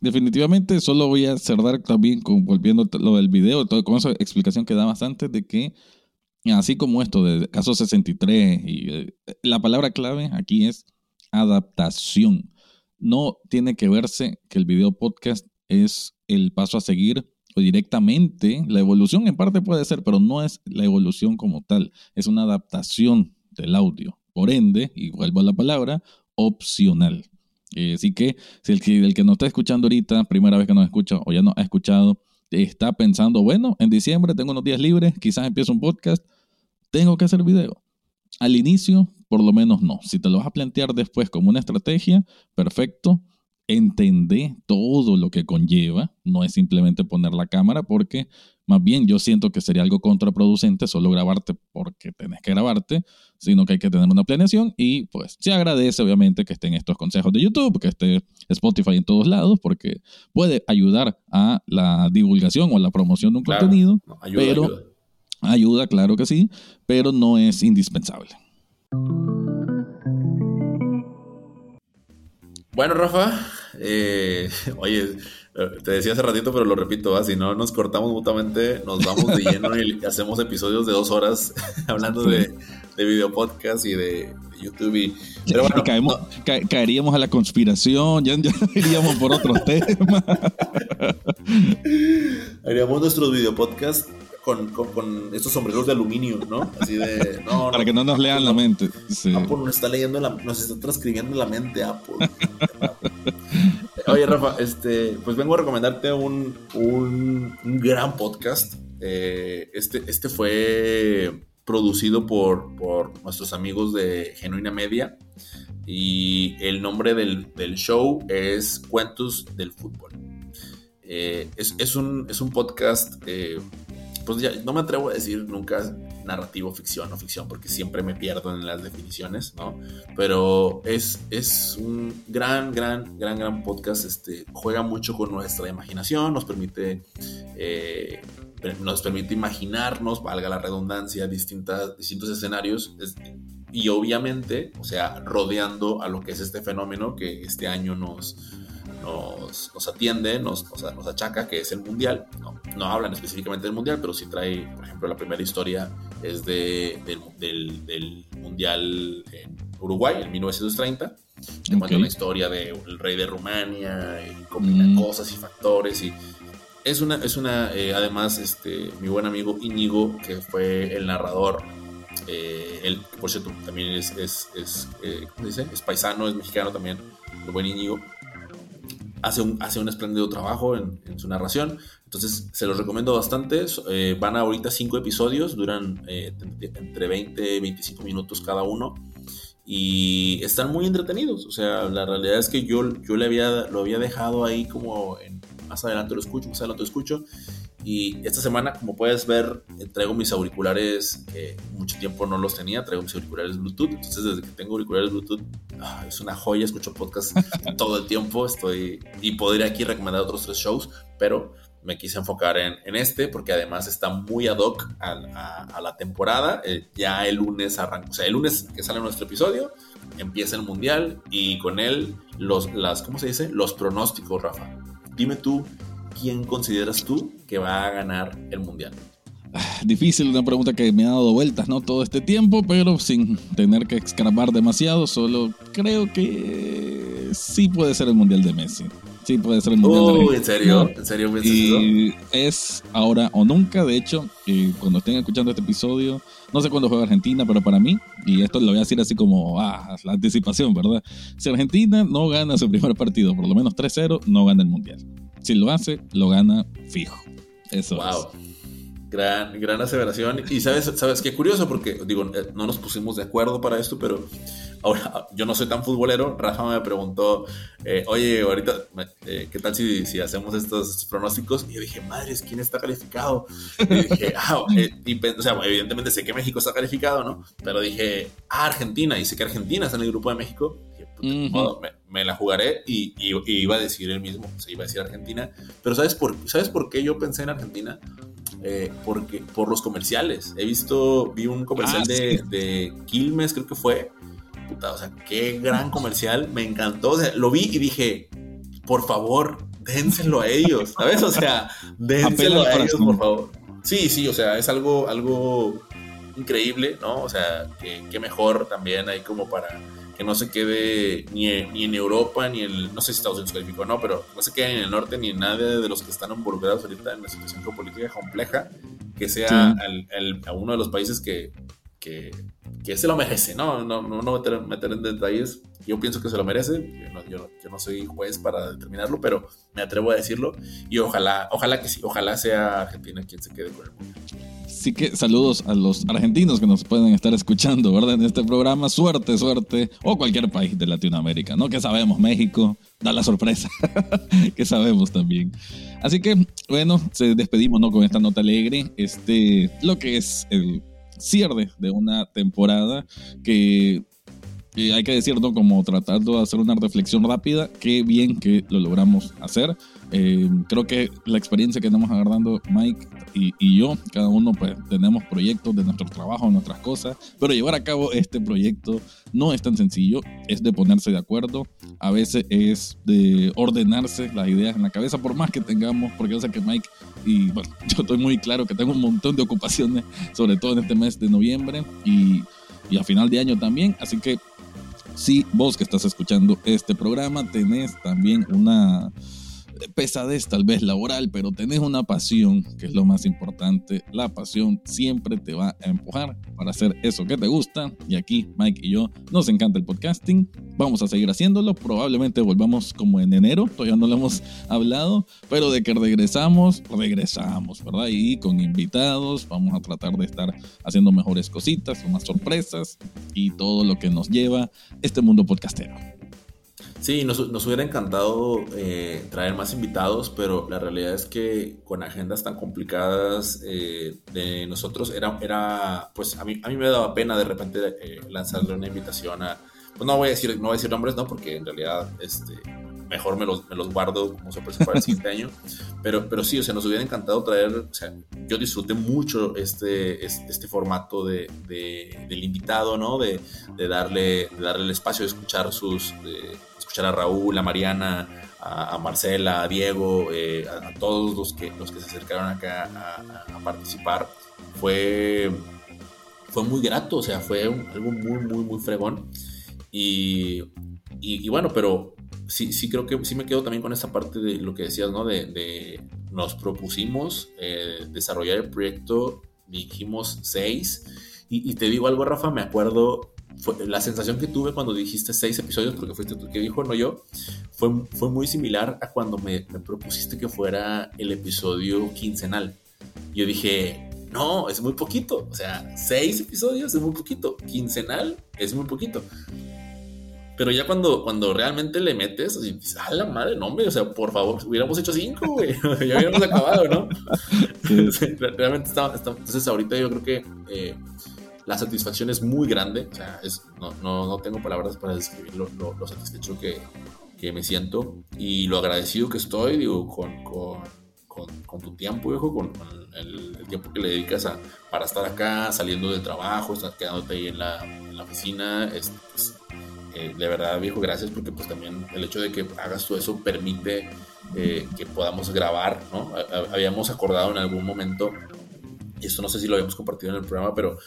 Definitivamente, solo voy a cerrar también con, volviendo lo del video, todo, con esa explicación que dabas antes de que, así como esto de caso 63, y eh, la palabra clave aquí es adaptación no tiene que verse que el video podcast es el paso a seguir o directamente. La evolución en parte puede ser, pero no es la evolución como tal. Es una adaptación del audio. Por ende, y vuelvo a la palabra, opcional. Eh, así que si el, que el que nos está escuchando ahorita, primera vez que nos escucha o ya no ha escuchado, está pensando, bueno, en diciembre tengo unos días libres, quizás empiezo un podcast, tengo que hacer video. Al inicio por lo menos no. Si te lo vas a plantear después como una estrategia, perfecto. Entendé todo lo que conlleva, no es simplemente poner la cámara, porque más bien yo siento que sería algo contraproducente solo grabarte porque tenés que grabarte, sino que hay que tener una planeación y pues se agradece obviamente que estén estos consejos de YouTube, que esté Spotify en todos lados, porque puede ayudar a la divulgación o a la promoción de un contenido, pero ayuda. ayuda, claro que sí, pero no es indispensable. Bueno, Rafa, eh, oye, te decía hace ratito, pero lo repito, si no nos cortamos mutuamente, nos vamos de lleno y hacemos episodios de dos horas hablando de, de video podcast y de, YouTube. Y, pero bueno, caeríamos a la conspiración, ya, iríamos por otros temas. Haríamos nuestros video con, estos sombreros de aluminio, ¿no? Así de. No, Para que no nos lean la mente. Apple nos está leyendo, la, nos está transcribiendo la mente, Apple. Oye, Rafa, este, pues vengo a recomendarte un, un, gran podcast. Eh, este, este fue producido por, por nuestros amigos de Genuina Media. Y el nombre del, del show es Cuentos del Fútbol. Eh, es, es, un, es, un, podcast eh, pues ya no me atrevo a decir nunca narrativo ficción o ficción porque siempre me pierdo en las definiciones, ¿no? Pero es, es un gran, gran, gran, gran podcast. Este, juega mucho con nuestra imaginación, nos permite, eh, nos permite imaginarnos, valga la redundancia, distintas, distintos escenarios. y obviamente, o sea, rodeando a lo que es este fenómeno que este año nos, nos, atiende, nos, nos, achaca, que es el Mundial. No, no, hablan específicamente del Mundial, pero sí trae, por ejemplo, la primera historia es de, del, del, Mundial en Uruguay, en 1930. Que cuenta una historia del rey de Rumania, y combina mm. cosas y factores y es una, es una eh, además, este, mi buen amigo Íñigo, que fue el narrador, eh, él, por cierto, también es, es, es eh, ¿cómo dice? Es paisano, es mexicano también, el buen Íñigo, hace un, hace un espléndido trabajo en, su narración. Entonces, se los recomiendo bastante. Eh, van ahorita cinco episodios, duran eh, entre 20 y 25 minutos cada uno. Y están muy entretenidos. O sea, la realidad es que yo, yo le había, lo había dejado ahí como en, más adelante lo escucho, más adelante lo escucho. Y esta semana, como puedes ver, eh, traigo mis auriculares, mucho tiempo no los tenía, traigo mis auriculares Bluetooth. Entonces, desde que tengo auriculares Bluetooth, ah, es una joya, escucho podcast todo el tiempo. Estoy y podría aquí recomendar otros tres shows, pero me quise enfocar en, en este porque además está muy ad hoc a, a, la temporada. Eh, ya el lunes arranca, o sea, el lunes que sale nuestro episodio, empieza el mundial y con él los, las, ¿cómo se dice? Los pronósticos, Rafa. Dime tú, ¿quién consideras tú que va a ganar el mundial? Ah, difícil, una pregunta que me ha dado vueltas, ¿no? Todo este tiempo, pero sin tener que escarbar demasiado, solo creo que sí puede ser el mundial de Messi. Sí, puede ser el mundial de Messi. ¿en serio? ¿En serio Y es ahora o nunca, de hecho, cuando estén escuchando este episodio, no sé cuándo juega Argentina, pero para mí, y esto lo voy a decir así como, ah, la anticipación, ¿verdad? Si Argentina no gana su primer partido, por lo menos 3-0, no gana el mundial. Si lo hace, lo gana fijo. Eso wow. Gran, gran aseveración. Y sabes, sabes qué curioso, porque digo, eh, no nos pusimos de acuerdo para esto, pero ahora yo no soy tan futbolero. Rafa me preguntó, eh, oye, ahorita, eh, ¿qué tal si, si hacemos estos, pronósticos? Y yo dije, madres, ¿quién está calificado? Y dije, ah, y, o sea, evidentemente sé que México está calificado, ¿no? Pero dije, ah, Argentina, y sé que Argentina está en el grupo de México me, la jugaré y, iba a decir el mismo, se iba a decir Argentina. Pero ¿sabes por, ¿sabes por qué yo pensé en Argentina? Eh, porque, por los comerciales. He visto, vi un comercial ah, de, de, Quilmes, creo que fue. Puta, o sea, qué gran comercial, me encantó. lo vi y dije, por favor, dénselo a ellos, ¿sabes? O sea, dénselo a ellos, por favor. Sí, sí, o sea, es algo, algo increíble, ¿no? O sea, que, mejor también hay como para que no se quede ni en, ni en Europa, ni en, no sé si Estados Unidos calificó o no, pero no se quede en el norte ni en nadie de los que están involucrados ahorita en la situación geopolítica compleja, que sea a uno de los países que, que, que, se lo merece, ¿no? No, no, no meter, meter, en detalles, yo pienso que se lo merece, yo no, yo, yo no, soy juez para determinarlo, pero me atrevo a decirlo, y ojalá, ojalá que sí, ojalá sea Argentina quien se quede con el mundo. Así que saludos a los argentinos que nos pueden estar escuchando, ¿verdad? En este programa, suerte, suerte, o cualquier país de Latinoamérica, ¿no? Que sabemos, México, da la sorpresa, que sabemos también. Así que, bueno, se despedimos, ¿no? Con esta nota alegre, este, lo que es el cierre de una temporada que hay que decir, ¿no? Como tratando de hacer una reflexión rápida, qué bien que lo logramos hacer. Eh, creo que la experiencia que estamos agarrando Mike y, yo, cada uno pues tenemos proyectos de nuestro trabajo, nuestras cosas, pero llevar a cabo este proyecto no es tan sencillo, es de ponerse de acuerdo, a veces es de ordenarse las ideas en la cabeza, por más que tengamos, porque yo sé que Mike y bueno, yo estoy muy claro que tengo un montón de ocupaciones, sobre todo en este mes de noviembre y, y a final de año también, así que si vos que estás escuchando este programa tenés también una pesadez tal vez laboral, pero tenés una pasión, que es lo más importante. La pasión siempre te va a empujar para hacer eso que te gusta. Y aquí Mike y yo nos encanta el podcasting. Vamos a seguir haciéndolo. Probablemente volvamos como en enero, todavía no lo hemos hablado, pero de que regresamos, regresamos, ¿verdad? Y con invitados, vamos a tratar de estar haciendo mejores cositas, más sorpresas y todo lo que nos lleva este mundo podcastero. Sí, nos, hubiera encantado eh, traer más invitados, pero la realidad es que con agendas tan complicadas eh, de nosotros era, era, pues a mí, a mí me daba pena de repente eh, lanzarle una invitación a, pues no voy a decir, no voy a decir nombres, no, porque en realidad, este, mejor me los, me los guardo como sorpresa para el siguiente año. Pero, pero sí, o sea, nos hubiera encantado traer, o sea, yo disfruté mucho este, este, formato de, del invitado, ¿no? De, darle, darle el espacio de escuchar sus, de escuchar a Raúl, a Mariana, a, Marcela, a Diego, eh, a, todos los que, los que se acercaron acá a, a participar. Fue fue muy grato, o sea, fue algo muy, muy, muy fregón. Y, y, bueno, pero sí, sí creo que sí me quedo también con esta parte de lo que decías, ¿no? De, nos propusimos eh, desarrollar el proyecto, dijimos seis. Y, te digo algo, Rafa, me acuerdo, fue, la sensación que tuve cuando dijiste seis episodios, porque fuiste tú que dijo, no yo, fue, fue muy similar a cuando me, me propusiste que fuera el episodio quincenal. Yo dije, no, es muy poquito. O sea, seis episodios es muy poquito. Quincenal es muy poquito. Pero ya cuando, cuando realmente le metes, así, dices, ¡ah, la madre! No, hombre, o sea, por favor, hubiéramos hecho cinco, güey. ya hubiéramos acabado, ¿no? realmente está, Entonces, ahorita yo creo que eh, la satisfacción es muy grande. O sea, es, no, no, no tengo palabras para describir lo, lo, satisfecho que, que, me siento y lo agradecido que estoy, digo, con, con con, tu tiempo, viejo, con, el, tiempo que le dedicas a, para estar acá, saliendo del trabajo, estás quedándote ahí en la, oficina. pues, eh, de verdad, viejo, gracias porque pues también el hecho de que hagas todo eso permite eh, que podamos grabar, ¿no? Habíamos acordado en algún momento, y esto no sé si lo habíamos compartido en el programa, pero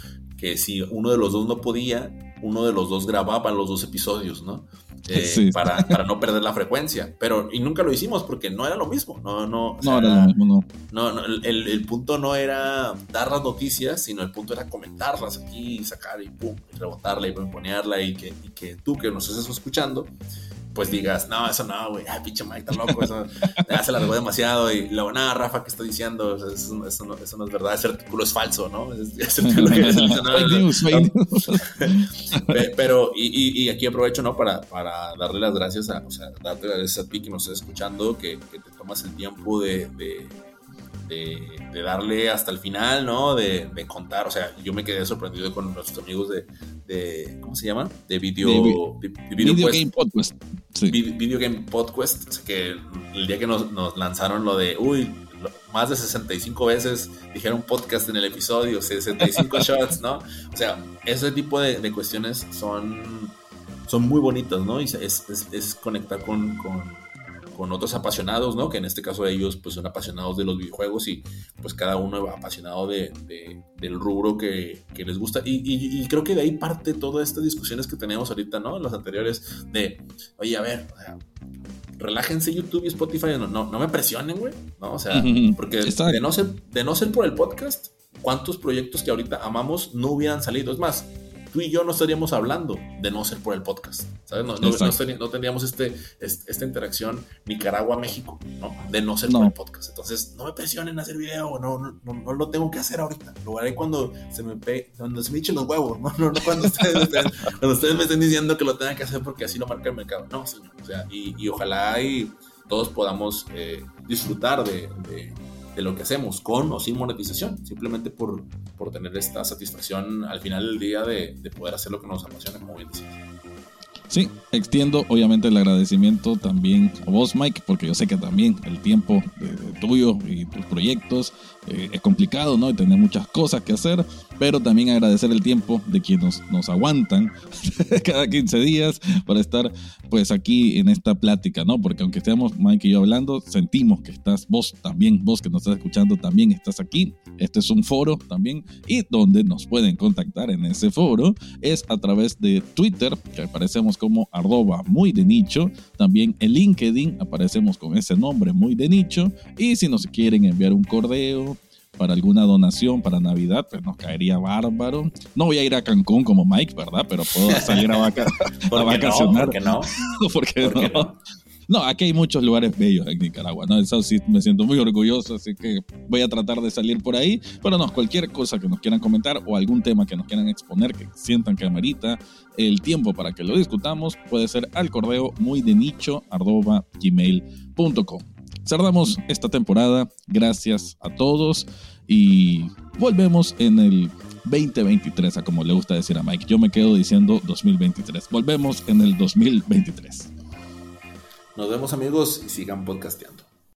que si uno de los dos no podía, uno de los dos grababa los dos episodios, ¿no? Eh, para, para, no perder la frecuencia. Pero, y nunca lo hicimos porque no era lo mismo. No, no, no era lo mismo, no. no, el, el, punto no era dar las noticias, sino el punto era comentarlas aquí, sacar y pum, y rebotarla y ponerla y que, y que tú que nos estés escuchando pues digas, no, eso no, güey, ay, pinche Mike, está loco, eso ya se largó demasiado. Y luego, nada, Rafa, ¿qué está diciendo? Eso, no, eso, no, es verdad, ese artículo es falso, ¿no? Ese artículo Pero, y, y, aquí aprovecho, ¿no? Para, para darle las gracias a, o sea, darte las gracias a ti que nos estás escuchando, que, que te tomas el tiempo de, de de, darle hasta el final, ¿no? De, contar, o sea, yo me quedé sorprendido con nuestros amigos de, ¿cómo se llama? De Video, video, Game Podcast. Video, Game Podcast, o sea, que el día que nos, nos lanzaron lo de, uy, más de 65 veces dijeron podcast en el episodio, 65 shots, ¿no? O sea, ese tipo de, cuestiones son, son muy bonitas, ¿no? Y es, es, es conectar con, con con otros apasionados, ¿no? Que en este caso ellos pues son apasionados de los videojuegos y pues cada uno apasionado de, del rubro que, que les gusta. Y, y, creo que de ahí parte todas estas discusiones que tenemos ahorita, ¿no? En los anteriores de, oye, a ver, relájense YouTube y Spotify, no, no, no me presionen, güey, ¿no? O sea, porque de no, ser, de no ser por el podcast, ¿cuántos proyectos que ahorita amamos no hubieran salido? Es más, tú y yo no estaríamos hablando de no ser por el podcast, ¿sabes? No, no, tendríamos este, esta interacción Nicaragua-México, ¿no? De no ser por el podcast. Entonces, no me presionen a hacer video, no, no, no, lo tengo que hacer ahorita. Lo haré cuando se me, pe cuando se me echen los huevos, ¿no? no, cuando, ustedes, cuando ustedes me estén diciendo que lo tengan que hacer porque así lo marca el mercado. No, señor. O sea, y, y ojalá y todos podamos eh, disfrutar de de lo que hacemos, con o sin monetización, simplemente por, por tener esta satisfacción al final del día de, de poder hacer lo que nos apasiona, como bien. Sí, extiendo obviamente el agradecimiento también a vos, Mike, porque yo sé que también el tiempo tuyo y tus proyectos eh, es complicado, ¿no? Y tener muchas cosas que hacer, pero también agradecer el tiempo de quienes nos aguantan cada 15 días para estar pues aquí en esta plática, ¿no? Porque aunque estemos Mike y yo hablando, sentimos que estás vos también, vos que nos estás escuchando también estás aquí. Este es un foro también y donde nos pueden contactar en ese foro es a través de Twitter, que aparecemos como arroba muy de nicho. También en LinkedIn aparecemos con ese nombre muy de nicho. Y si nos quieren enviar un correo para alguna donación para Navidad, pues nos caería bárbaro. No voy a ir a Cancún como Mike, ¿verdad? Pero puedo salir a, vacacionar. ¿Por qué no? ¿Por qué no? No, aquí hay muchos lugares bellos en Nicaragua, ¿no? Eso sí me siento muy orgulloso, así que voy a tratar de salir por ahí. Pero no, cualquier cosa que nos quieran comentar o algún tema que nos quieran exponer, que sientan que amerita el tiempo para que lo discutamos, puede ser al correo muy de nicho gmail.com. Cerramos esta temporada, gracias a todos y volvemos en el 2023, a como le gusta decir a Mike. Yo me quedo diciendo 2023. Volvemos en el 2023. Nos vemos amigos y sigan podcasteando.